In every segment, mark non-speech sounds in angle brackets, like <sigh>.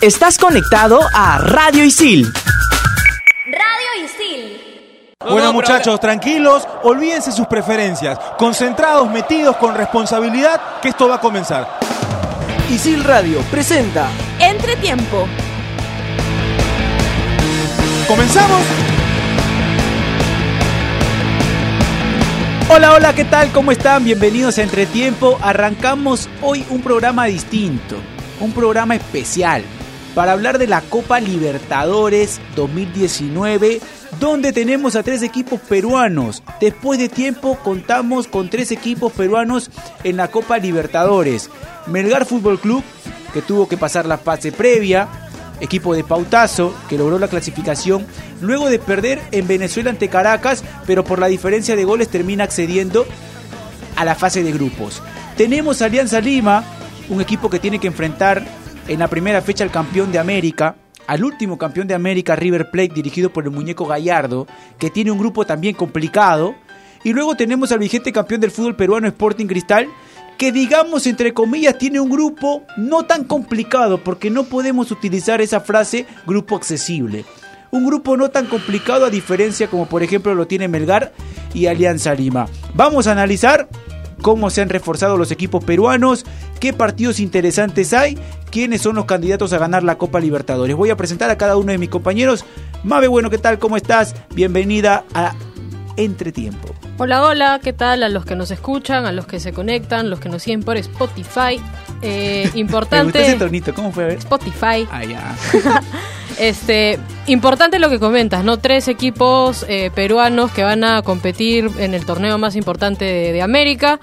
Estás conectado a Radio Isil. Radio Isil. Bueno muchachos, tranquilos, olvídense sus preferencias, concentrados, metidos con responsabilidad, que esto va a comenzar. Isil Radio presenta Entretiempo. ¿Comenzamos? Hola, hola, ¿qué tal? ¿Cómo están? Bienvenidos a Entretiempo. Arrancamos hoy un programa distinto, un programa especial para hablar de la Copa Libertadores 2019, donde tenemos a tres equipos peruanos. Después de tiempo contamos con tres equipos peruanos en la Copa Libertadores. Melgar Fútbol Club, que tuvo que pasar la fase previa, equipo de Pautazo, que logró la clasificación, luego de perder en Venezuela ante Caracas, pero por la diferencia de goles termina accediendo a la fase de grupos. Tenemos Alianza Lima, un equipo que tiene que enfrentar en la primera fecha al campeón de América, al último campeón de América, River Plate, dirigido por el muñeco Gallardo, que tiene un grupo también complicado. Y luego tenemos al vigente campeón del fútbol peruano, Sporting Cristal, que digamos entre comillas tiene un grupo no tan complicado, porque no podemos utilizar esa frase grupo accesible. Un grupo no tan complicado a diferencia como por ejemplo lo tiene Melgar y Alianza Lima. Vamos a analizar cómo se han reforzado los equipos peruanos, qué partidos interesantes hay, quiénes son los candidatos a ganar la Copa Libertadores. Voy a presentar a cada uno de mis compañeros. Mabe, bueno, ¿qué tal? ¿Cómo estás? Bienvenida a Entretiempo. Hola, hola, ¿qué tal a los que nos escuchan, a los que se conectan, los que nos siguen por Spotify? Eh, <laughs> importante. ese tonito, ¿cómo fue a ver? Spotify. Ah, ya. <laughs> Este, importante lo que comentas, ¿no? Tres equipos eh, peruanos que van a competir en el torneo más importante de, de América.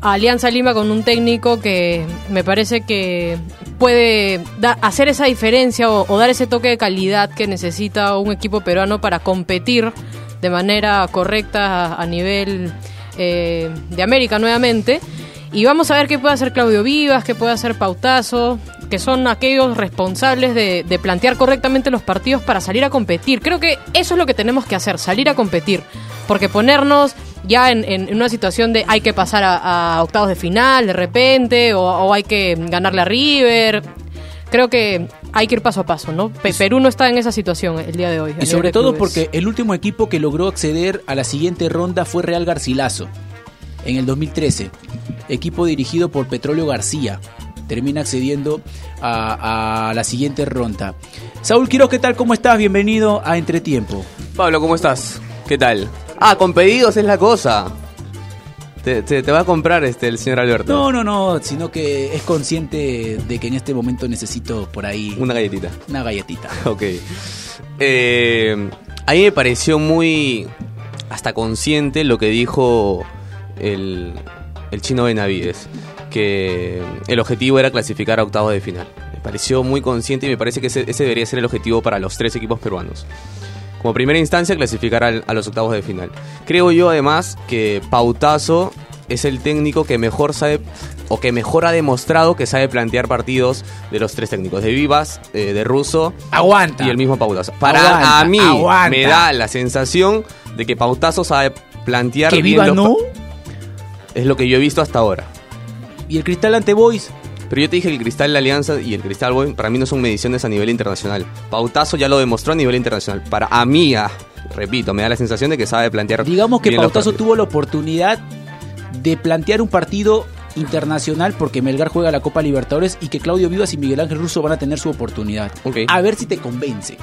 Alianza Lima con un técnico que me parece que puede da- hacer esa diferencia o, o dar ese toque de calidad que necesita un equipo peruano para competir de manera correcta a, a nivel eh, de América nuevamente. Y vamos a ver qué puede hacer Claudio Vivas, qué puede hacer Pautazo, que son aquellos responsables de, de plantear correctamente los partidos para salir a competir. Creo que eso es lo que tenemos que hacer, salir a competir. Porque ponernos ya en, una situación de hay que pasar a, a octavos de final de repente, o, o hay que ganarle a River. Creo que hay que ir paso a paso, ¿no? Pe- Perú no está en esa situación el día de hoy. Y sobre todo porque el último equipo que logró acceder a la siguiente ronda fue Real Garcilaso en el 2013. Equipo dirigido por Petróleo García. Termina accediendo a, a la siguiente ronda. Saúl Quiroz, ¿qué tal? ¿Cómo estás? Bienvenido a Entretiempo. Pablo, ¿cómo estás? ¿Qué tal? Ah, con pedidos es la cosa. Te, te- te va a comprar este el señor Alberto. No, no, no, sino que es consciente de que en este momento necesito por ahí Una galletita. una galletita. <laughs> Ok. Eh, a mí me pareció muy hasta consciente lo que dijo el, el chino Benavides, que el objetivo era clasificar a octavos de final. Me pareció muy consciente y me parece que ese, ese debería ser el objetivo para los tres equipos peruanos. Como primera instancia, clasificar al- a los octavos de final. Creo yo además que Pautazo es el técnico que mejor sabe o que mejor ha demostrado que sabe plantear partidos de los tres técnicos, de Vivas, eh, de Russo Aguanta. y el mismo Pautazo. Para Aguanta, a mí aguanta. me da la sensación de que Pautazo sabe plantear Que bien viva los no. Es lo que yo he visto hasta ahora. Y el Cristal ante Boys. Pero yo te dije que el Cristal La Alianza y el Cristal Boy para mí no son mediciones a nivel internacional. Pautazo ya lo demostró a nivel internacional. Para a mí, ah, repito, me da la sensación de que sabe plantear Digamos que bien Pautazo tuvo la oportunidad de plantear un partido internacional porque Melgar juega la Copa Libertadores y que Claudio Vivas y Miguel Ángel Russo van a tener su oportunidad. A ver si te convence.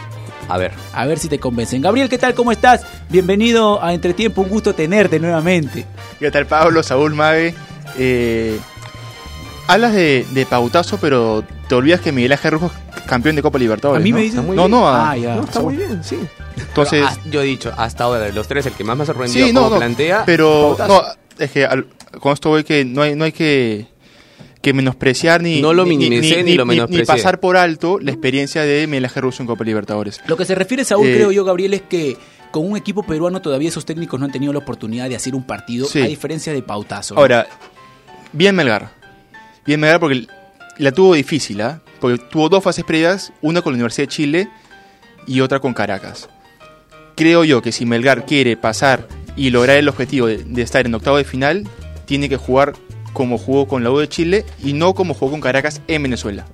A ver. A ver si te convencen. Gabriel, ¿qué tal? ¿Cómo estás? Bienvenido a Entretiempo. Un gusto tenerte nuevamente. ¿Qué tal Pablo, Saúl, Mabe? Eh, hablas de, de pautazo, pero te olvidas que Miguel Ángel Rojo es campeón de Copa Libertadores. A mí ¿no? me dicen- muy No, bien. no, a- Ah, ya. No, está muy bien, sí. entonces. Pero, ah, yo he dicho, hasta ahora de los tres, el que más me ha sorprendido sí, cómo no, no. plantea. pero Pautazo. no, es que al- con esto voy que no hay, no hay que, que menospreciar ni, No lo ni- minimicé ni lo pasar por alto la experiencia de Ángel Russo en Copa Libertadores. Lo que se refiere, Saúl, Eh, creo yo, Gabriel, es que con un equipo peruano todavía esos técnicos no han tenido la oportunidad de hacer un partido, Sí. a diferencia de Pautazo. ¿no? Ahora, bien Melgar. Bien Melgar porque la tuvo difícil, ¿ah? Porque tuvo dos fases previas, una con la Universidad de Chile y otra con Caracas. Creo yo que si Melgar quiere pasar y lograr el objetivo de, de estar en octavo de final, tiene que jugar como jugó con la U de Chile y no como jugó con Caracas en Venezuela.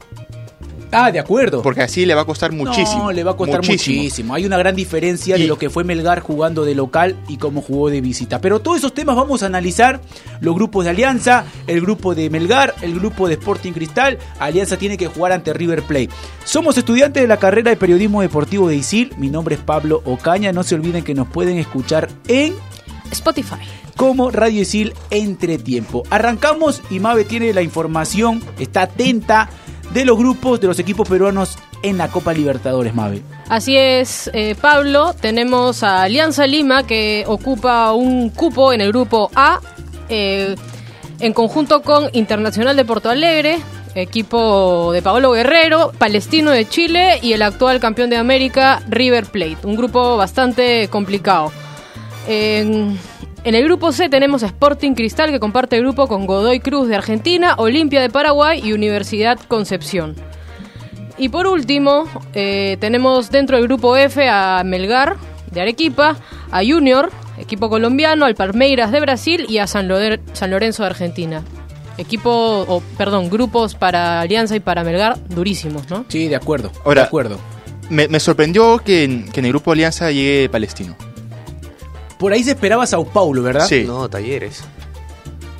Ah, de acuerdo. Porque así le va a costar muchísimo. No, le va a costar muchísimo. Hay una gran diferencia de lo que fue Melgar jugando de local y cómo jugó de visita. Pero todos esos temas vamos a analizar. Los grupos de Alianza, el grupo de Melgar, el grupo de Sporting Cristal. Alianza tiene que jugar ante River Plate. Somos estudiantes de la carrera de periodismo deportivo de ISIL. Mi nombre es Pablo Ocaña. No se olviden que nos pueden escuchar en Spotify. Como Radio Isil Entretiempo. Arrancamos y Mabe tiene la información, está atenta de los grupos de los equipos peruanos en la Copa Libertadores, Mabe. Así es, eh, Pablo. Tenemos a Alianza Lima que ocupa un cupo en el grupo A, eh, en conjunto con Internacional de Porto Alegre, equipo de Paolo Guerrero, Palestino de Chile y el actual campeón de América, River Plate. Un grupo bastante complicado. En el grupo C tenemos a Sporting Cristal que comparte grupo con Godoy Cruz de Argentina, Olimpia de Paraguay y Universidad Concepción. Y por último, eh, tenemos dentro del grupo F a Melgar de Arequipa, a Junior, equipo colombiano, al Palmeiras de Brasil y a San, Loder- San Lorenzo de Argentina. Equipo, o perdón, grupos para Alianza y para Melgar durísimos, ¿no? Sí, de acuerdo. Ahora- de acuerdo. Me, me sorprendió que en, que en el grupo Alianza llegue Palestino. Por ahí se esperaba Sao Paulo, ¿verdad? Sí. No, talleres.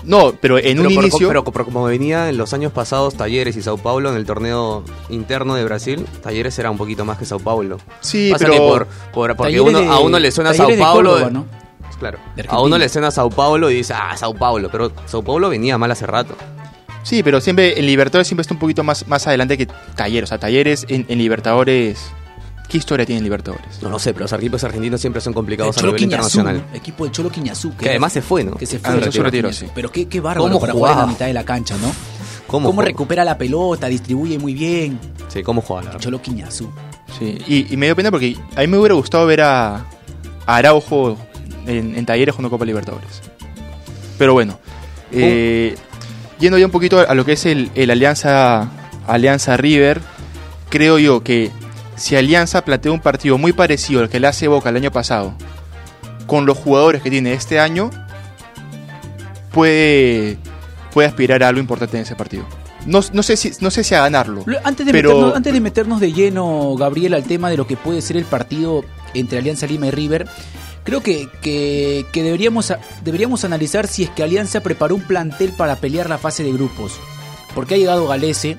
No, pero en pero, un por- inicio. pero, pero como venía en los años pasados Talleres y Sao Paulo en el torneo interno de Brasil, Talleres era un poquito más que Sao Paulo. sí, Pasa pero. que por, por- porque Talleres uno, de- a uno le suena Sao Paulo. Córdoba, ¿no? Claro. De A uno le suena Sao Paulo y dice, ah, Sao Paulo. Pero Sao Paulo venía mal hace rato. Sí, pero siempre en Libertadores siempre está un poquito más, más adelante que Talleres. O sea, Talleres en, en Libertadores. ¿Qué historia tiene en Libertadores? No lo sé, pero los equipos argentinos siempre son El complicados a Cholo nivel Quiñazú, internacional. equipo del Cholo Quiñazú. Que además se fue, ¿no? que se fue. Ah, el Cholo retiró, sí. Pero qué, qué bárbaro ¿Cómo para jugar en la mitad de la cancha, ¿no? ¿Cómo, Cómo recupera la pelota, distribuye muy bien. Sí, cómo juega, la El verdad. Cholo Quiñazú. Sí, y, y me dio pena porque a mí me hubiera gustado ver a, a Araujo en, en Talleres jugando Copa Libertadores. Pero bueno, eh, yendo ya un poquito a lo que es el, el Alianza, Alianza River, creo yo que si Alianza plantea un partido muy parecido al que le hace Boca el año pasado, con los jugadores que tiene este año, puede, puede aspirar a algo importante en ese partido. No, no sé, si, no sé si a ganarlo. Lo- Antes de, Pero- meternos, antes de meternos de lleno, Gabriel, al tema de lo que puede ser el partido entre Alianza Lima y River, creo que, que- que deberíamos, deberíamos analizar si es que Alianza preparó un plantel para pelear la fase de grupos. Porque ha llegado Galese,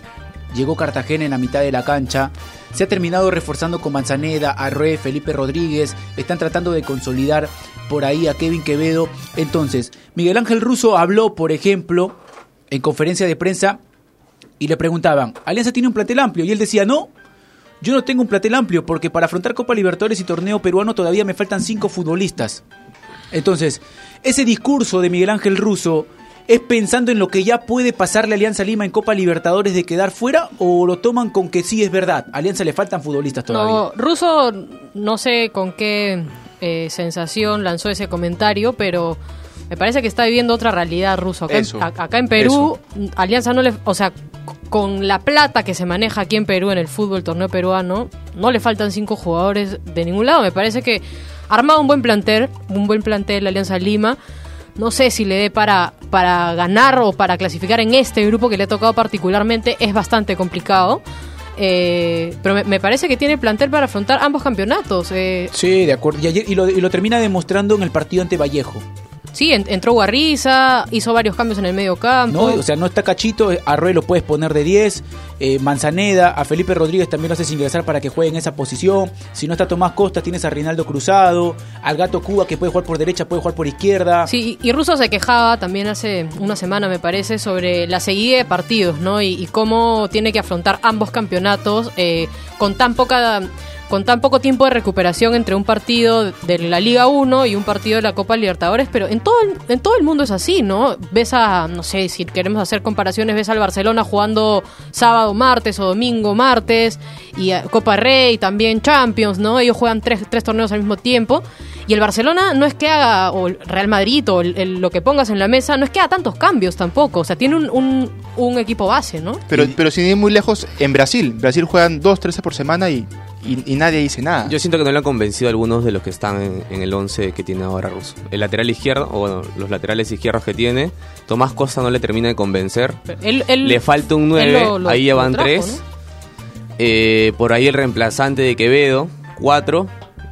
llegó Cartagena en la mitad de la cancha, se ha terminado reforzando con Manzaneda, Arrué, Felipe Rodríguez, están tratando de consolidar por ahí a Kevin Quevedo. Entonces, Miguel Ángel Russo habló, por ejemplo, en conferencia de prensa y le preguntaban, ¿Alianza tiene un plantel amplio? Y él decía, no, yo no tengo un plantel amplio porque para afrontar Copa Libertadores y torneo peruano todavía me faltan cinco futbolistas. Entonces, ese discurso de Miguel Ángel Russo es pensando en lo que ya puede pasarle a Alianza Lima en Copa Libertadores de quedar fuera o lo toman con que sí es verdad, a Alianza le faltan futbolistas todavía. No, Russo, no sé con qué eh, sensación lanzó ese comentario, pero me parece que está viviendo otra realidad Russo. Acá, en- Eso, a- acá en Perú, Alianza no le. O sea, con la plata que se maneja aquí en Perú en el fútbol, torneo peruano, no le faltan cinco jugadores de ningún lado. Me parece que ha armado un buen plantel, un buen plantel la Alianza Lima. No sé si le dé para, para ganar o para clasificar en este grupo que le ha tocado particularmente. Es bastante complicado. Eh, pero me, parece que tiene plantel para afrontar ambos campeonatos. Eh, Sí, de acuerdo. Y, ayer- y lo, y lo termina demostrando en el partido ante Vallejo. Sí, en- entró Guarriza, hizo varios cambios en el medio campo. ¿no? O sea, no está Cachito, a Arroyo lo puedes poner de 10, eh, Manzaneda, a Felipe Rodríguez también lo haces ingresar para que juegue en esa posición. Si no está Tomás Costa, tienes a Rinaldo Cruzado, al Gato Cuba que puede jugar por derecha, puede jugar por izquierda. Sí, y Russo se quejaba también hace una semana, me parece, sobre la seguida de partidos, ¿no? Y, y cómo tiene que afrontar ambos campeonatos eh, con tan poca con tan poco tiempo de recuperación entre un partido de la Liga 1 y un partido de la Copa Libertadores, pero en todo el, en todo el mundo es así, ¿no? Ves a, no sé, si queremos hacer comparaciones, ves al Barcelona jugando sábado, martes o domingo, martes, y a Copa Rey, también Champions, ¿no? Ellos juegan tres, tres torneos al mismo tiempo. Y el Barcelona no es que haga, o el Real Madrid, o el- el- lo que pongas en la mesa, no es que haga tantos cambios tampoco. O sea, tiene un, un- un equipo base, ¿no? Pero, pero sin ir muy lejos, en Brasil. Brasil juegan dos, tres por semana y, y, y nadie dice nada. Yo siento que no le han convencido a algunos de los que están en, en el 11 que tiene ahora Russo. El lateral izquierdo, o bueno, los laterales izquierdos que tiene, Tomás Costa no le termina de convencer. Él, él- le falta un él 9, lo- lo- ahí ya van trajo, 3. Eh, por ahí el reemplazante de Quevedo, 4.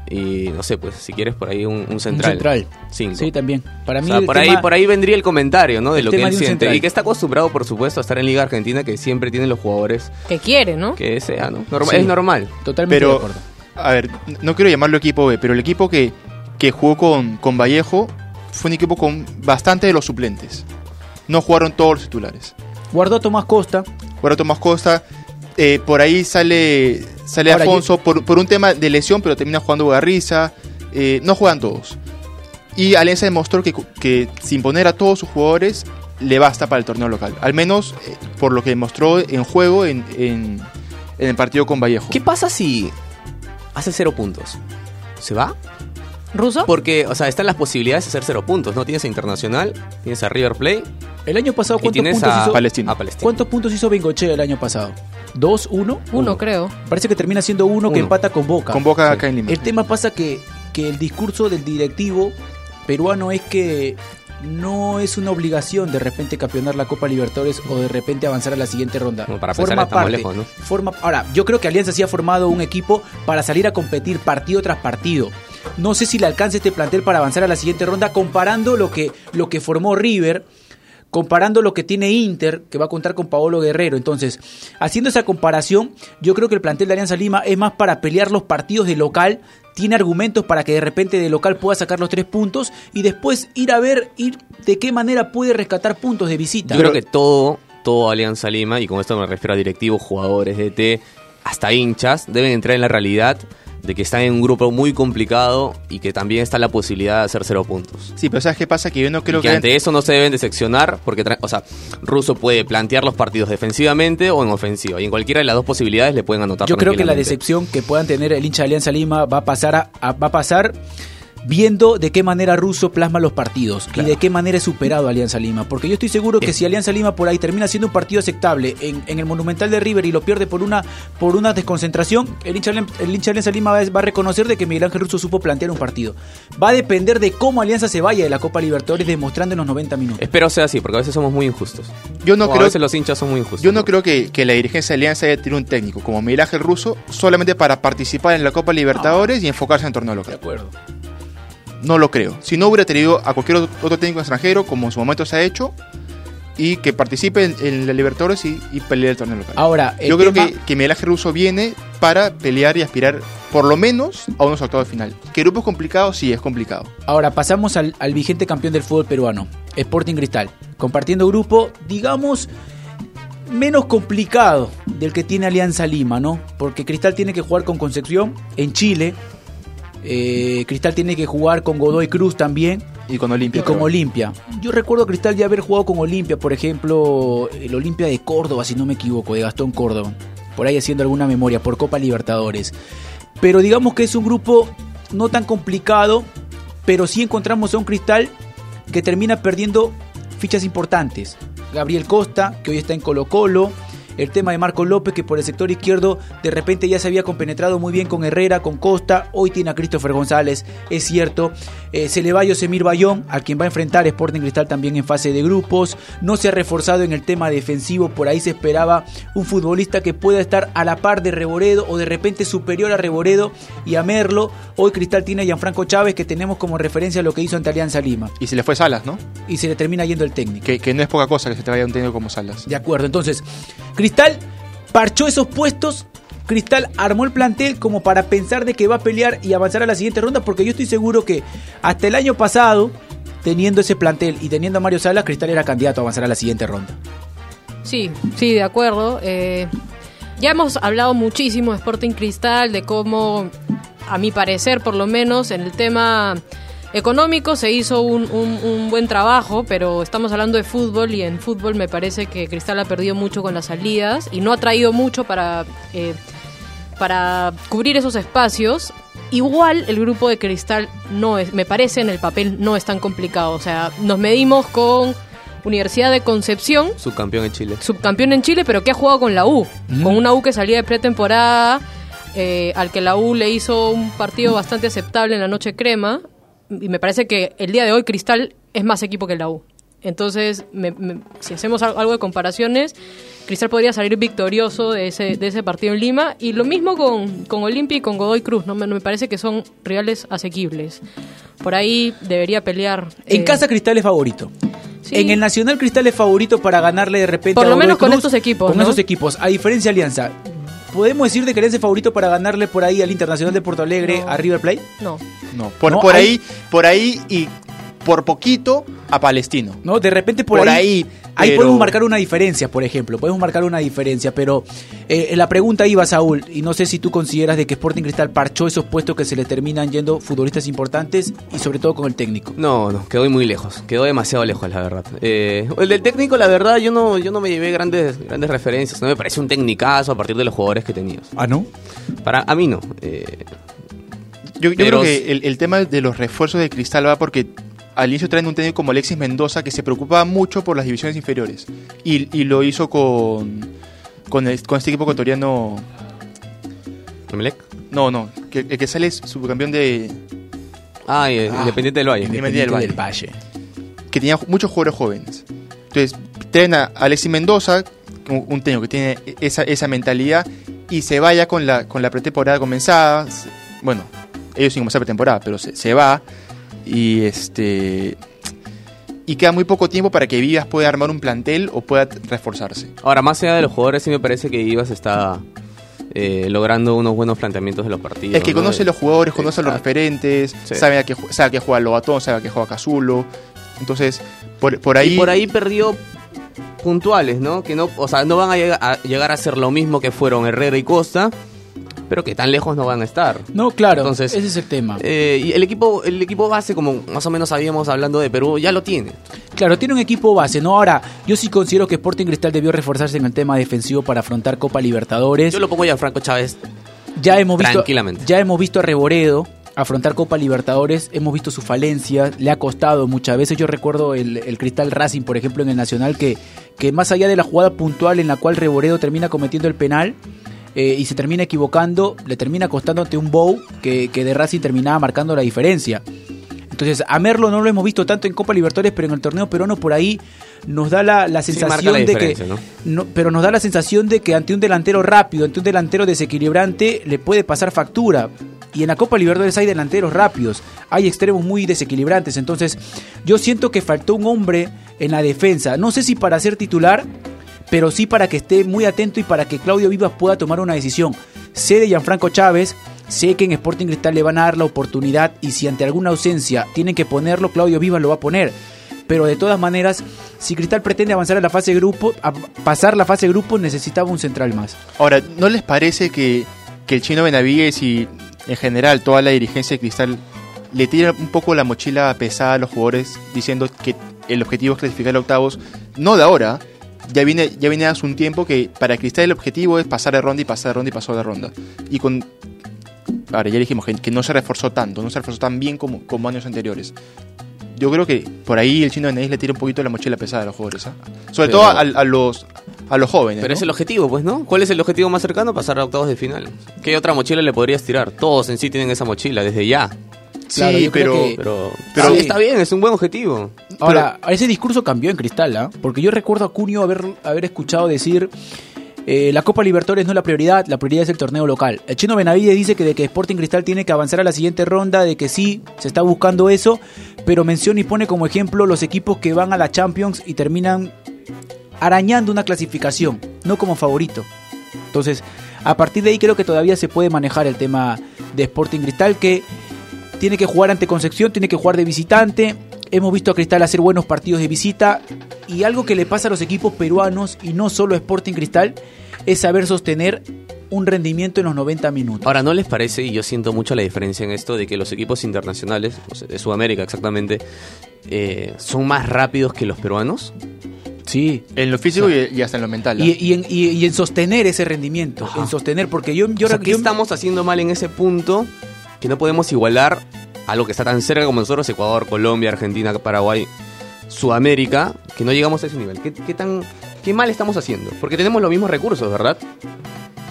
Y no sé, pues si quieres por ahí un, un central. Un central. 5. Sí, también. Para O mí sea, el por, tema- ahí, por ahí vendría el comentario, ¿no? De lo que él de siente. central. Y que está acostumbrado, por supuesto, a estar en Liga Argentina, que siempre tienen los jugadores Que quiere, ¿no? que sea, ¿no? Norma- Sí. Es normal. Totalmente de Pero, acuerdo. a ver, no quiero llamarlo equipo B, pero el equipo que, que jugó con, con Vallejo fue un equipo con bastante de los suplentes. No jugaron todos los titulares. Guardó a Tomás Costa. Jugaron Tomás Costa. eh, por ahí sale, sale Ahora, Afonso por, por un tema de lesión, pero termina jugando Garriza. eh, no juegan todos. Y Alianza demostró que, que sin poner a todos sus jugadores le basta para el torneo local. Al menos eh, por lo que demostró en juego en, en- en el partido con Vallejo. ¿Qué pasa si hace cero puntos? ¿Se va? ¿Ruso? Porque, o sea, están las posibilidades de hacer cero puntos, ¿no? Tienes a Internacional, tienes a River Plate El año pasado, ¿cuántos puntos a hizo? Palestino. a Palestina. ¿Cuántos puntos hizo Bengochea el año pasado? ¿Dos? ¿Uno? Uno, creo. Parece que termina siendo uno, que empata con Boca. Con Boca Sí. acá en Lima. El tema pasa que, que el discurso del directivo peruano es que no es una obligación de repente campeonar la Copa Libertadores o de repente avanzar a la siguiente ronda. Bueno, para pensar lejos, ¿no? Forma, ahora, yo creo que Alianza sí ha formado un equipo para salir a competir partido tras partido. No sé si le alcanza este plantel para avanzar a la siguiente ronda comparando lo que, lo que formó River, comparando lo que tiene Inter, que va a contar con Paolo Guerrero. Entonces, haciendo esa comparación, yo creo que el plantel de Alianza Lima es más para pelear los partidos de local, tiene argumentos para que de repente de local pueda sacar los tres puntos y después ir a ver ir de qué manera puede rescatar puntos de visita. Yo creo que todo, todo Alianza Lima, y con esto me refiero a directivos, jugadores, DT, hasta hinchas, deben entrar en la realidad de que están en un grupo muy complicado y que también está la posibilidad de hacer cero puntos. Sí, pero ¿sabes qué pasa? Que yo no creo y que que... ante eso no se deben decepcionar, porque, o sea, Russo puede plantear los partidos defensivamente o en ofensiva, y en cualquiera de las dos posibilidades le pueden anotar. Yo creo que la decepción que puedan tener el hincha de Alianza Lima va a pasar a, a- va a pasar viendo de qué manera Russo plasma los partidos y de qué manera es superado Alianza Lima. Porque yo estoy seguro que si Alianza Lima por ahí termina siendo un partido aceptable en, en el Monumental de River y lo pierde por una por una desconcentración, el hincha, de el hincha de Alianza Lima va, a- va a reconocer de que Miguel Ángel Russo supo plantear un partido. Va a depender de cómo Alianza se vaya de la Copa Libertadores demostrando en los 90 minutos. Espero sea así, porque a veces somos muy injustos. Yo no O a creo veces los hinchas son muy injustos. Yo no creo que, que la dirigencia de Alianza haya tenido un técnico como Miguel Ángel Russo solamente para participar en la Copa Libertadores y enfocarse en torneo De local. acuerdo. No lo creo. Si no hubiera tenido a cualquier otro técnico extranjero, como en su momento se ha hecho, y que participe en, en la Libertadores y, y pelee el torneo local. Ahora, Yo creo tema- que, que Miguel Ángel Russo viene para pelear y aspirar por lo menos a unos octavos de final. ¿Que grupo es complicado? Sí, es complicado. Ahora pasamos al, al vigente campeón del fútbol peruano, Sporting Cristal, compartiendo grupo, digamos, menos complicado del que tiene Alianza Lima, ¿no? Porque Cristal tiene que jugar con Concepción en Chile, eh, Cristal tiene que jugar con Godoy Cruz también Y con Olimpia. y con creo. Olimpia. Yo recuerdo a Cristal ya haber jugado con Olimpia, por ejemplo, el Olimpia de Córdoba, si no me equivoco, de Gastón Córdoba. Por ahí haciendo alguna memoria, por Copa Libertadores. Pero digamos que es un grupo no tan complicado, pero sí encontramos a un Cristal que termina perdiendo fichas importantes. Gabriel Costa, que hoy está en Colo Colo. El tema de Marco López, que por el sector izquierdo de repente ya se había compenetrado muy bien con Herrera, con Costa. Hoy tiene a Christopher González, es cierto. Eh, se le va a Yosemir Bayón, a quien va a enfrentar Sporting Cristal también en fase de grupos. No se ha reforzado en el tema defensivo, por ahí se esperaba un futbolista que pueda estar a la par de Reboredo o de repente superior a Reboredo y a Merlo. Hoy Cristal tiene a Gianfranco Chávez, que tenemos como referencia lo que hizo ante Alianza Lima. Y se le fue Salas, ¿no? Y se le termina yendo el técnico. Que, que no es poca cosa que se te vaya un técnico como Salas. De acuerdo, entonces, Cristal parchó esos puestos. Cristal armó el plantel como para pensar de que va a pelear y avanzar a la siguiente ronda, porque yo estoy seguro que hasta el año pasado, teniendo ese plantel y teniendo a Mario Salas, Cristal era candidato a avanzar a la siguiente ronda. Sí, sí, de acuerdo. Eh, ya hemos hablado muchísimo de Sporting Cristal, de cómo, a mi parecer, por lo menos, en el tema económico se hizo un, un- un buen trabajo, pero estamos hablando de fútbol y en fútbol me parece que Cristal ha perdido mucho con las salidas y no ha traído mucho para, eh, para cubrir esos espacios. Igual el grupo de Cristal no es, me parece en el papel no es tan complicado. O sea, nos medimos con Universidad de Concepción, Subcampeón en Chile. subcampeón en Chile, pero que ha jugado con la U. Con una U que salía de pretemporada, eh, al que la U le hizo un partido bastante aceptable en la noche crema. Y me parece que el día de hoy Cristal es más equipo que la U. Entonces, me- me- si hacemos al- algo de comparaciones, Cristal podría salir victorioso de ese, de ese partido en Lima. Y lo mismo con, con Olimpia y con Godoy Cruz. ¿no? Me, me parece que son rivales asequibles. Por ahí debería pelear. En eh, casa Cristal es favorito. sí. En el Nacional Cristal es favorito para ganarle de repente Por lo menos con Cruz, estos equipos, Con ¿no? esos equipos. A diferencia de Alianza. ¿Podemos decir de que eres el favorito para ganarle por ahí al Internacional de Porto Alegre No. a River Plate? No. No, por, No, por hay- ahí, por ahí y por poquito a Palestino. ¿No? De repente por, Por ahí. ahí, ahí pero- podemos marcar una diferencia, por ejemplo. Podemos marcar una diferencia, pero eh, la pregunta iba, Saúl, y no sé si tú consideras de que Sporting Cristal parchó esos puestos que se le terminan yendo futbolistas importantes y sobre todo con el técnico. No, no, quedó muy lejos, quedó demasiado lejos, la verdad. Eh, el del técnico, la verdad, yo no, yo no me llevé grandes, grandes referencias, no me parece un tecnicazo a partir de los jugadores que tenías. Ah, ¿no? Para a mí no. eh, Yo, yo Pero creo que el, el tema de los refuerzos de Cristal va porque al inicio traen un técnico como Alexis Mendoza que se preocupaba mucho por las divisiones inferiores. Y, y lo hizo con, con, el- con este equipo ecuatoriano. ¿Emelec? No, no, que, el que sale es subcampeón de. Ah, y, eh, Independiente del Valle. Independiente del Valle. que tenía muchos jugadores jóvenes. Entonces, traen a Alexis Mendoza, un, un técnico que tiene esa, esa mentalidad, y se vaya con la, con la pretemporada comenzada. Bueno, ellos sin comenzar pretemporada, pero se, se va. Y este. Y queda muy poco tiempo para que Vivas pueda armar un plantel o pueda reforzarse. Ahora, más allá de los jugadores, sí me parece que Ibas está eh, logrando unos buenos planteamientos de los partidos. Es que ¿no? conoce Eh, los jugadores, conoce a los referentes, Sí. sabe, a qué, sabe a qué juega Lobatón, sabe a qué juega Cazulo. Entonces, por, por ahí. Y por ahí perdió puntuales, ¿no? Que no, o sea, no van a a llegar a ser lo mismo que fueron Herrera y Costa, pero que tan lejos no van a estar. No, claro, Entonces, ese es el tema. Eh, y el equipo, el equipo base, como más o menos sabíamos hablando de Perú, ya lo tiene. Claro, tiene un equipo base, ¿no? Ahora, yo sí considero que Sporting Cristal debió reforzarse en el tema defensivo para afrontar Copa Libertadores. Yo lo pongo ya a Franco Chávez. Ya hemos visto, Tranquilamente. Ya hemos visto a Reboredo afrontar Copa Libertadores, hemos visto sus falencias, le ha costado muchas veces. Yo recuerdo el, el Cristal Racing, por ejemplo, en el Nacional, que, que más allá de la jugada puntual en la cual Reboredo termina cometiendo el penal eh, y se termina equivocando, le termina costando ante un Bow que, que de Racing terminaba marcando la diferencia. Entonces, a Merlo no lo hemos visto tanto en Copa Libertadores, pero en el torneo peruano por ahí nos da la, la sensación la de que no, pero nos da la sensación de que ante un delantero rápido, ante un delantero desequilibrante, le puede pasar factura. Y en la Copa Libertadores hay delanteros rápidos, hay extremos muy desequilibrantes. Entonces, yo siento que faltó un hombre en la defensa. No sé si para ser titular, pero sí para que esté muy atento y para que Claudio Vivas pueda tomar una decisión. Sé de Gianfranco Chávez, sé que en Sporting Cristal le van a dar la oportunidad y si ante alguna ausencia tienen que ponerlo, Claudio Vivas lo va a poner. Pero de todas maneras, si Cristal pretende avanzar a la fase grupo, a pasar la fase grupo, necesitaba un central más. Ahora, ¿no les parece que, que el chino Benavides y en general toda la dirigencia de Cristal le tira un poco la mochila pesada a los jugadores diciendo que el objetivo es clasificar a octavos? No de ahora, ya viene, ya viene hace un tiempo que para Cristal el objetivo es pasar de ronda y pasar de ronda y pasar de ronda. Y con. Ahora, ya dijimos que, que no se reforzó tanto, no se reforzó tan bien como, como años anteriores. Yo creo que por ahí el chino Benavides le tira un poquito la mochila pesada a los jugadores. ¿ah? Sobre Pero- todo a, a los, a los jóvenes. Pero ¿no? es el objetivo, pues, ¿no? ¿Cuál es el objetivo más cercano? Pasar a octavos de final. ¿Qué otra mochila le podrías tirar? Todos en sí tienen esa mochila, desde ya. Sí, Claro, yo creo pero. que- Pero, Pero- sí, está bien, es un buen objetivo. Ahora, ese discurso cambió en Cristal, ¿ah? porque yo recuerdo a Cunio haber, haber escuchado decir eh, la Copa Libertadores no es la prioridad, la prioridad es el torneo local. El chino Benavides dice que de que Sporting Cristal tiene que avanzar a la siguiente ronda, de que sí, se está buscando eso, pero menciona y pone como ejemplo los equipos que van a la Champions y terminan arañando una clasificación, no como favorito. Entonces, a partir de ahí creo que todavía se puede manejar el tema de Sporting Cristal que tiene que jugar ante Concepción, tiene que jugar de visitante. Hemos visto a Cristal hacer buenos partidos de visita y algo que le pasa a los equipos peruanos y no solo a Sporting Cristal es saber sostener un rendimiento en los 90 minutos. Ahora, ¿no les parece, y yo siento mucho la diferencia en esto, de que los equipos internacionales, de Sudamérica exactamente, eh, son más rápidos que los peruanos? Sí. En lo físico y, y hasta en lo mental. Y, y en, y- y en sostener ese rendimiento, Ajá. en sostener, porque yo, yo, O sea, ¿qué yo- estamos haciendo mal en ese punto que no podemos igualar a lo que está tan cerca como nosotros, Ecuador, Colombia, Argentina, Paraguay, Sudamérica, que no llegamos a ese nivel? ¿Qué, qué tan, qué mal estamos haciendo? Porque tenemos los mismos recursos, ¿verdad?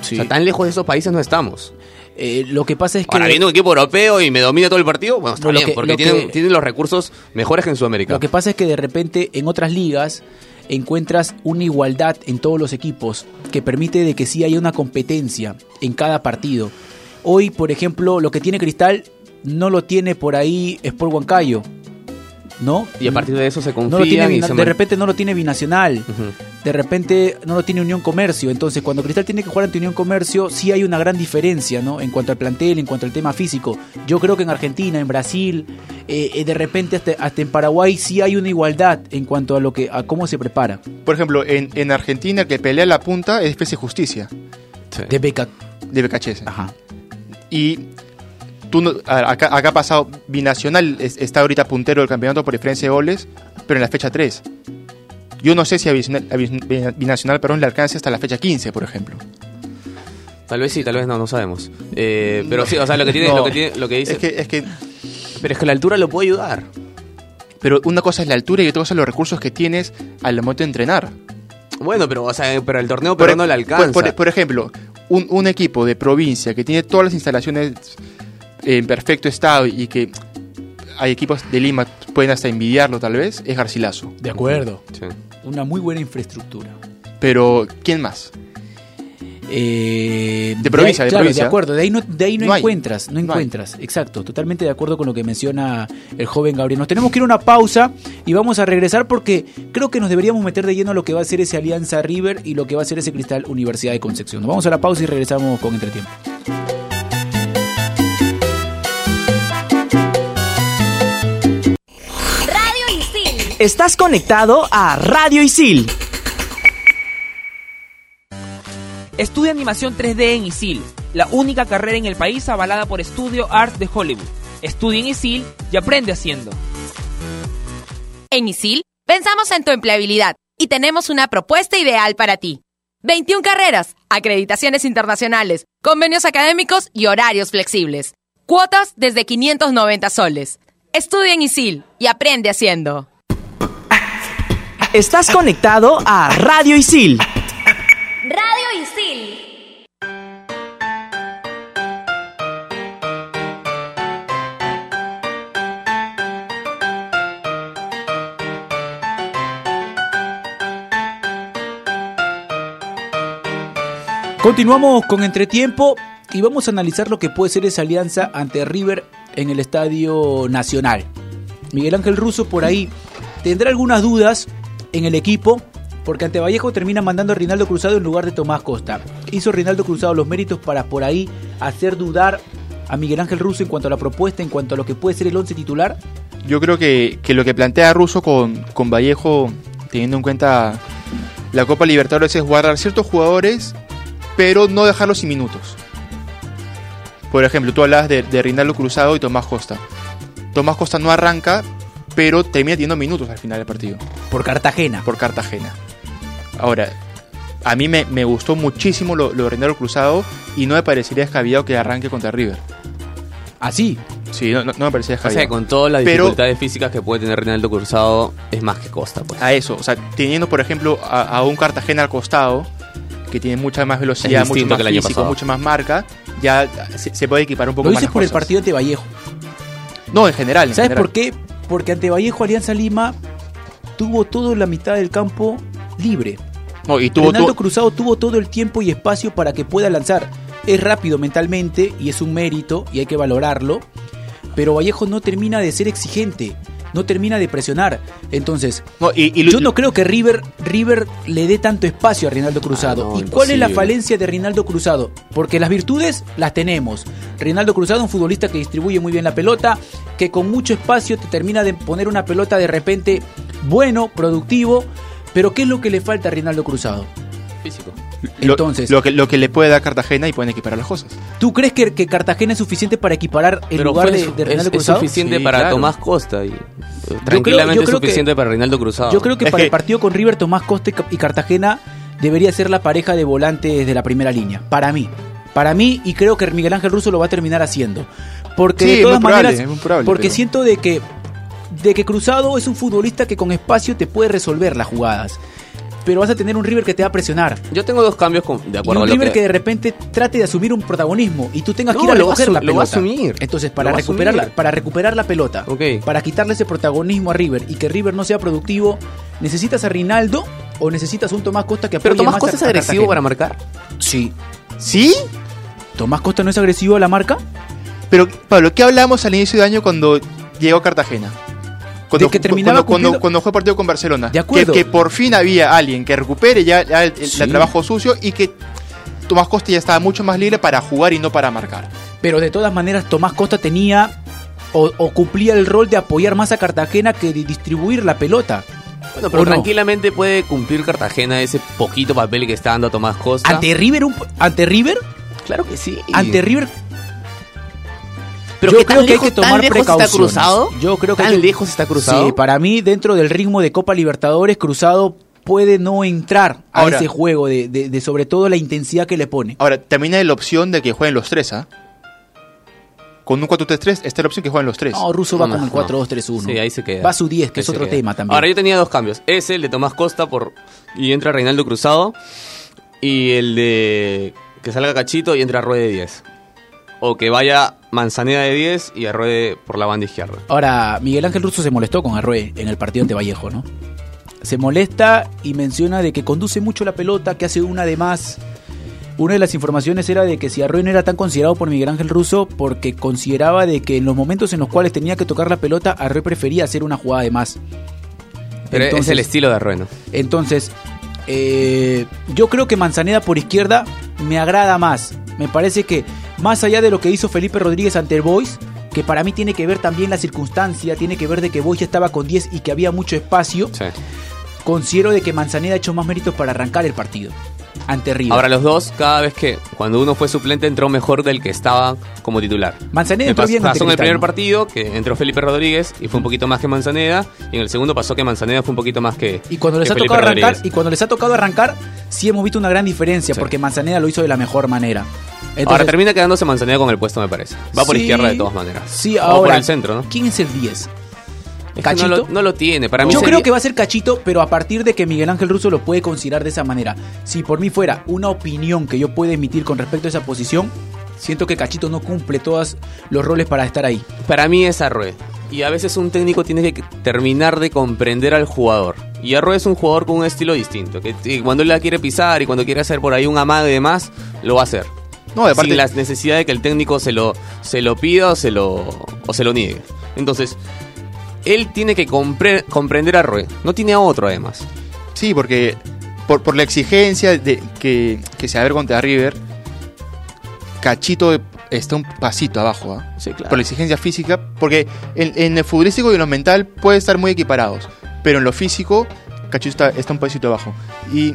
Sí. O sea, tan lejos de esos países no estamos. Eh, lo que pasa es que Ahora, viendo un equipo europeo y me domina todo el partido, bueno, está bien, que- porque tienen, que- tienen los recursos mejores que en Sudamérica. Lo que pasa es que de repente en otras ligas encuentras una igualdad en todos los equipos que permite de que sí haya una competencia en cada partido. Hoy, por ejemplo, lo que tiene Cristal no lo tiene por ahí Sport Huancayo, ¿no? y a partir de eso se confían no lo tiene y se de man- repente no lo tiene binacional, de repente no lo tiene Unión Comercio. Entonces, cuando Cristal tiene que jugar ante Unión Comercio, sí hay una gran diferencia, ¿no? En cuanto al plantel, en cuanto al tema físico. Yo creo que en Argentina, en Brasil, eh, eh, de repente hasta, hasta en Paraguay sí hay una igualdad en cuanto a lo que a cómo se prepara. Por ejemplo, en, en Argentina el que pelea la punta es y Justicia, Sí. De beca. de BKHS. Ajá. Y tú acá, acá ha pasado, Binacional es- está ahorita puntero del campeonato por diferencia de goles, pero en la fecha 3. Yo no sé si a Binacional, a Binacional perdón, le alcance hasta la fecha 15, por ejemplo. Tal vez sí, tal vez no, no sabemos. Eh, pero sí, o sea, lo que tiene, No, lo que tiene, lo que dice. Es que, es que, Pero es que la altura lo puede ayudar. pero una cosa es la altura y otra cosa es los recursos que tienes al momento de entrenar. Bueno, pero, o sea, pero el torneo pero no le alcanza. Por, por- por ejemplo, un, un equipo de provincia que tiene todas las instalaciones en perfecto estado y que hay equipos de Lima pueden hasta envidiarlo tal vez, es Garcilaso. De acuerdo. Sí. Una muy buena infraestructura. Pero, ¿quién más? Eh, De provincia, ahí- de claro, provincia. de acuerdo, de ahí no, de ahí no, encuentras, no No hay. encuentras, exacto, totalmente de acuerdo con lo que menciona el joven Gabriel. Nos tenemos que ir a una pausa y vamos a regresar porque creo que nos deberíamos meter de lleno a lo que va a ser ese Alianza River y lo que va a ser ese Cristal Universidad de Concepción. Nos vamos a la pausa y regresamos con entretiempo. Radio Isil. Estás conectado a Radio Isil. Estudia animación 3D en ISIL, la única carrera en el país avalada por Studio Art de Hollywood. Estudia en ISIL y aprende haciendo. En ISIL, pensamos en tu empleabilidad y tenemos una propuesta ideal para ti. 21 carreras, acreditaciones internacionales, convenios académicos y horarios flexibles. Cuotas desde 590 soles. Estudia en ISIL y aprende haciendo. Estás conectado a Radio Isil. Continuamos con entretiempo y vamos a analizar lo que puede ser esa alianza ante River en el Estadio Nacional. Miguel Ángel Russo por ahí tendrá algunas dudas en el equipo porque ante Vallejo termina mandando a Rinaldo Cruzado en lugar de Tomás Costa. Hizo Rinaldo Cruzado los méritos para por ahí hacer dudar a Miguel Ángel Russo en cuanto a la propuesta, en cuanto a lo que puede ser el once titular. Yo creo que, que lo que plantea Russo con, con Vallejo, teniendo en cuenta la Copa Libertadores, es guardar ciertos jugadores, pero no dejarlos sin minutos. Por ejemplo, tú hablas de, de Rinaldo Cruzado y Tomás Costa. Tomás Costa no arranca, pero termina teniendo minutos al final del partido, Por Cartagena. por Cartagena. Ahora, a mí me, me gustó muchísimo lo, lo de Rinaldo Cruzado y no me parecería descabellado que arranque contra River. Así. Sí, no, no- no me parecería O sea, descabellado. que con todas las Pero- dificultades físicas que puede tener Rinaldo Cruzado, es más que Costa, pues. a eso. O sea, teniendo, por ejemplo, a, a un Cartagena al costado, que tiene mucha más Es velocidad, mucho más que físico, mucha más marca, ya se, se puede equipar un poco Lo más. dices las por el partido ante Vallejo. No, en general. en ¿Sabes general. por qué? Porque ante Vallejo Alianza Lima tuvo todo la mitad del campo libre. No, y tuvo, Ronaldo tuvo- Cruzado tuvo todo el tiempo y espacio para que pueda lanzar. Es rápido mentalmente y es un mérito y hay que valorarlo. Pero Vallejo no termina de ser exigente, no termina de presionar. Entonces, no, y- y lo- yo no creo que River, River le dé tanto espacio a Rinaldo Cruzado. Ah, no, ¿Y cuál es la falencia de Rinaldo Cruzado? Porque las virtudes las tenemos. Rinaldo Cruzado, un futbolista que distribuye muy bien la pelota, que con mucho espacio te termina de poner una pelota de repente bueno, productivo. Pero ¿qué es lo que le falta a Rinaldo Cruzado? Físico. Lo- Entonces, lo, que, lo que le puede dar Cartagena y pueden equiparar las cosas. ¿tú crees que, que Cartagena es suficiente para equiparar el Pero lugar fue- de, de es- Rinaldo es, Cruzado? suficiente Sí, para claro. Tomás Costa y eh, creo- tranquilamente yo es que- suficiente para Rinaldo Cruzado. Yo creo que Es para que- el partido con River, Tomás Costa y Ca- y Cartagena debería ser la pareja de volantes de la primera línea. Para mí. Para mí, y creo que Miguel Ángel Russo lo va a terminar haciendo. Porque Sí, de todas probable, maneras, probable, porque pero- siento de que, de que Cruzado es un futbolista que con espacio te puede resolver las jugadas. Pero vas a tener un River que te va a presionar. Yo tengo dos cambios con- de Y acuerdo un a lo River que... que... de repente trate de asumir un protagonismo y tú tengas que ir a lo va a recoger la lo pelota. va a asumir. Entonces, para Lo va a recuperarla, asumir. para recuperar la pelota, Ok. para quitarle ese protagonismo a River y que River no sea productivo, ¿necesitas a Rinaldo o necesitas un Tomás Costa que apoye Pero Tomás más Costa a- es agresivo para marcar. Sí. ¿Sí? ¿Tomás Costa no es agresivo a la marca? Pero, Pablo, ¿qué hablamos al inicio de año cuando llegó Cartagena? Cuando, De que terminaba cuando, cuando- cumpliendo- cuando fue partido con Barcelona. De acuerdo. Que, que por fin había alguien que recupere ya, el, el- Sí. el trabajo sucio y que Tomás Costa ya estaba mucho más libre para jugar y no para marcar. Pero de todas maneras, Tomás Costa tenía o, o cumplía el rol de apoyar más a Cartagena que de distribuir la pelota. Bueno, pero tranquilamente puede cumplir Cartagena ese poquito papel que está dando Tomás Costa. Ante River, un- ante River, Claro que sí. ante River. Pero yo ¿qué tan creo que hay lejos- que tomar tan lejos está precauciones. cruzado? Yo creo que ¿Tan hay que- lejos está cruzado? Sí, para mí dentro del ritmo de Copa Libertadores, Cruzado puede no entrar a Ahora- ese juego de, de- de sobre todo la intensidad que le pone. Ahora, también hay la opción de que jueguen los tres, ¿ah? Con un 4-3-3 está la opción que jueguen los tres. No, Russo va No, con el no. 4-2-3-1. Sí, ahí se queda. Va a su 10, que Ahí es otro queda. tema también. Ahora yo tenía dos cambios. Ese, el de Tomás Costa por y entra Reinaldo Cruzado. Y el de que salga Cachito y entra Ruede de 10. O que vaya Manzaneda de 10 y Arruede por la banda izquierda. Ahora, Miguel Ángel Russo se molestó con Arrué en el partido ante Vallejo, ¿no? Se molesta y menciona de que conduce mucho la pelota, que hace una de más. Una de las informaciones era de que si Arroyo no era tan considerado por Miguel Ángel Russo porque consideraba de que en los momentos en los cuales tenía que tocar la pelota, Arroyo prefería hacer una jugada de más. Pero es Entonces- el estilo de Arrueno. Entonces, eh, yo creo que Manzaneda por izquierda me agrada más. Me parece que más allá de lo que hizo Felipe Rodríguez ante el Boys, que para mí tiene que ver también la circunstancia, tiene que ver de que Boys ya estaba con 10 y que había mucho espacio, Sí. considero de que Manzaneda ha hecho más méritos para arrancar el partido ante River. Ahora los dos, cada vez que cuando uno fue suplente entró mejor del que estaba como titular. Manzaneda entró pas- bien pasó en el primer partido que entró Felipe Rodríguez y fue un poquito más que Manzaneda. Y en el segundo pasó que Manzaneda fue un poquito más que. Y cuando les que ha Felipe tocado arrancar, y cuando les ha tocado arrancar, sí hemos visto una gran diferencia, Sí. porque Manzaneda lo hizo de la mejor manera. ahora termina quedándose Manzaneda con el puesto, me parece. Va por sí, izquierda de todas maneras. Sí, O ahora. por el centro, ¿no? ¿Quién es el 10? Es que no, lo, ¿Cachito? no lo tiene. Para mí Yo sería- creo que va a ser Cachito, pero a partir de que Miguel Ángel Russo lo puede considerar de esa manera. Si por mí fuera una opinión que yo pueda emitir con respecto a esa posición, siento que Cachito no cumple todos los roles para estar ahí. Para mí es Arrué. Y a veces un técnico tiene que terminar de comprender al jugador. Y Arrué es un jugador con un estilo distinto. Que cuando él la quiere pisar y cuando quiere hacer por ahí un amago y demás, lo va a hacer. No, aparte, sin la necesidad de que el técnico se lo, se lo pida o se lo, o se lo niegue. Entonces, él tiene que compre- comprender a Arrué. No tiene a otro además. sí, porque por, por la exigencia de que, que se va a ver contra River, Cachito está un pasito abajo, ¿ah? Sí, claro. por la exigencia física, porque en, en el futbolístico y en lo mental puede estar muy equiparados, pero en lo físico, Cachito está, está un pasito abajo. Y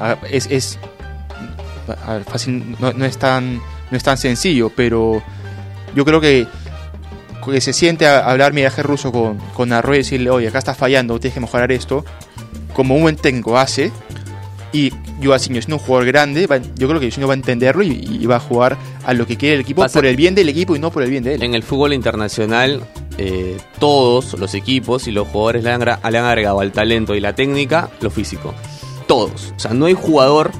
a es, es a ver, fácil, no, no es tan, no es tan sencillo, pero yo creo que, que se siente a hablar Miraje Ruso con, con Arroyo y decirle, oye, acá estás fallando, tienes que mejorar esto, como un buen técnico hace. Y Joaquinho siendo un jugador grande, va- yo creo que Joaquinho va a entenderlo y, y va a jugar a lo que quiere el equipo Pasa- por el bien del equipo y no por el bien de él. En el fútbol internacional, eh, todos los equipos y los jugadores le han, gra- le han agregado al talento y la técnica lo físico. Todos. O sea, no hay jugador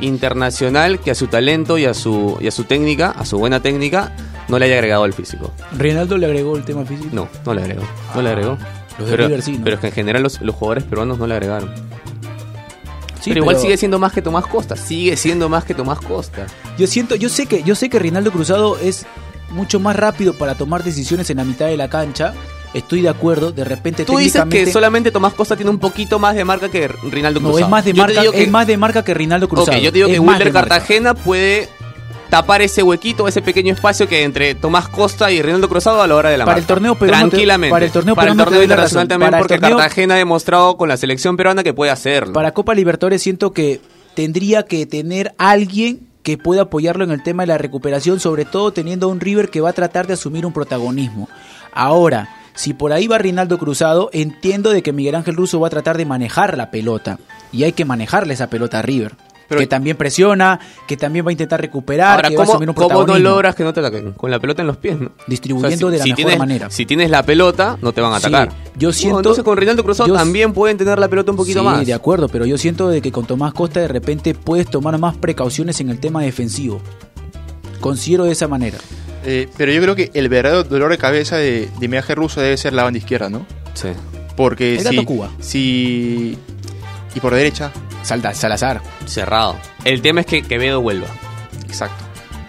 internacional que a su talento y a su, y a su técnica, a su buena técnica, no le haya agregado el físico. Reinaldo le agregó el tema físico. No, no le agregó. No le agregó. Los de Pero, River sí, ¿no? pero es que en general los, los jugadores peruanos no le agregaron. Sí, pero igual sigue siendo más que Tomás Costa. Sigue siendo más que Tomás Costa. Yo siento, yo sé que, yo sé que Reinaldo Cruzado es mucho más rápido para tomar decisiones en la mitad de la cancha. Estoy de acuerdo, de repente Tú dices que solamente Tomás Costa tiene un poquito más de marca que Rinaldo no Cruzado. es más de Yo marca, digo que- es más de marca que Reinaldo Cruzado. Ok, yo te digo Es que Wilder. Cartagena puede tapar ese huequito, ese pequeño espacio que entre Tomás Costa y Reinaldo Cruzado a la hora de la Para marca. el torneo peruano te- Tranquilamente. para el torneo Para el torneo internacional razón. también Para porque torneo- Cartagena ha demostrado con la selección peruana que puede hacerlo. Para Copa Libertadores siento que tendría que tener alguien que pueda apoyarlo en el tema de la recuperación, sobre todo teniendo a un River que va a tratar de asumir un protagonismo. Ahora, si por ahí va Rinaldo Cruzado, entiendo de que Miguel Ángel Russo va a tratar de manejar la pelota y hay que manejarle esa pelota a River. Pero- que también presiona, que también va a intentar recuperar, Ahora, que va a ¿cómo, asumir un cómo no logras que no te ataquen? Con la pelota en los pies, ¿no? Distribuyendo O sea, de la mejor tienes, manera. Si tienes la pelota, no te van a Sí, atacar. yo Bueno, siento- entonces con Reinaldo Cruzado yo- también pueden tener la pelota un poquito sí, más. de acuerdo, pero yo siento de que con Tomás Costa de repente puedes tomar más precauciones en el tema defensivo. Considero de esa manera. Eh, pero yo creo que el verdadero dolor de cabeza de, de Miaje Russo debe ser la banda izquierda, ¿no? Sí. Porque El si, Cuba. si. Y por derecha, Salta, Salazar. Cerrado. El tema es que Quevedo vuelva. exacto.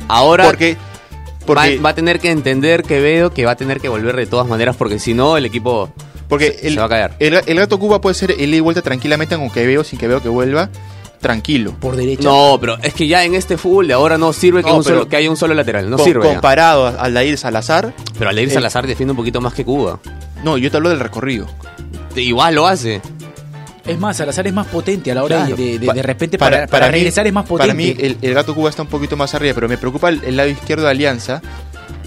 Ahora Porque. Porque, va, va a tener que entender Quevedo que va a tener que volver de todas maneras porque si no el equipo porque se, el, se va a caer. El, el gato Cuba puede ser el y vuelta tranquilamente con que veo, sin que veo que vuelva, tranquilo. Por derecha. No, pero es que ya en este fútbol de ahora no sirve que, No, un pero- solo- que haya un solo lateral. No Com- sirve. Comparado a- al Dair Salazar, Pero Aleir Eh, Salazar defiende un poquito más que Cuba. no, yo te hablo del recorrido. Igual lo hace. Es más, Salazar es más potente a la hora Claro. de, de, de- Pa- de repente para, para regresar es más potente. Para mí el, el gato Cuba está un poquito más arriba, pero me preocupa el, el lado izquierdo de Alianza,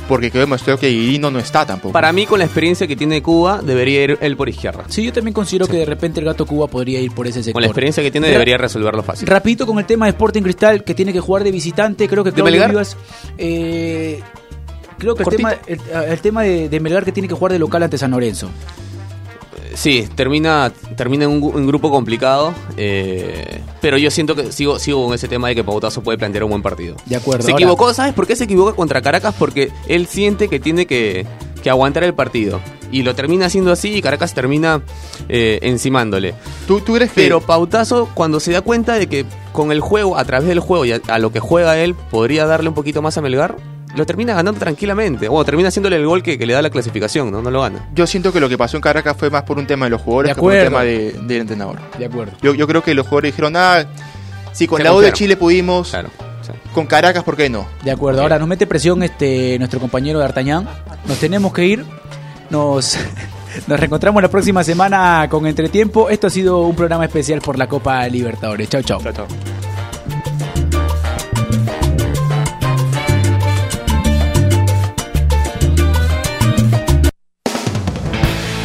porque que demostró que Guirino no está tampoco. Para mí, con la experiencia que tiene Cuba, debería ir él por izquierda. Sí, yo también considero que de repente el gato Cuba podría ir por ese sector. Con la experiencia que tiene, debería resolverlo fácil. Rapidito con el tema de Sporting Cristal que tiene que jugar de visitante, creo que ¿De Claudio Melgar? Vivas, eh, creo que el tema, el, el tema de, de Melgar que tiene que jugar de local ante San Lorenzo. Sí, termina, termina en un, grupo complicado. eh, pero yo siento que sigo, sigo con ese tema de que Pautazo puede plantear un buen partido. De acuerdo. Se ahora- equivocó, ¿sabes por qué se equivoca contra Caracas? Porque él siente que tiene que, que aguantar el partido. Y lo termina haciendo así y Caracas termina eh, encimándole. ¿Tú, tú crees que Pero Pautazo, cuando se da cuenta de que con el juego, a través del juego y a, a lo que juega él, podría darle un poquito más a Melgar, lo termina ganando tranquilamente. Bueno, termina haciéndole el gol que, que le da la clasificación, ¿no? No lo gana. yo siento que lo que pasó en Caracas fue más por un tema de los jugadores De que por un tema de- del entrenador? De acuerdo. Yo, yo creo que los jugadores dijeron, ah, si con Se la U de. Chile pudimos, Claro. sí. con Caracas, ¿por qué no? De acuerdo. Ahora nos mete presión este nuestro compañero D'Artagnan. Nos tenemos que ir. Nos, <laughs> nos reencontramos la próxima semana con Entretiempo. Esto ha sido un programa especial por la Copa Libertadores. Chau, chau. Chao, chao.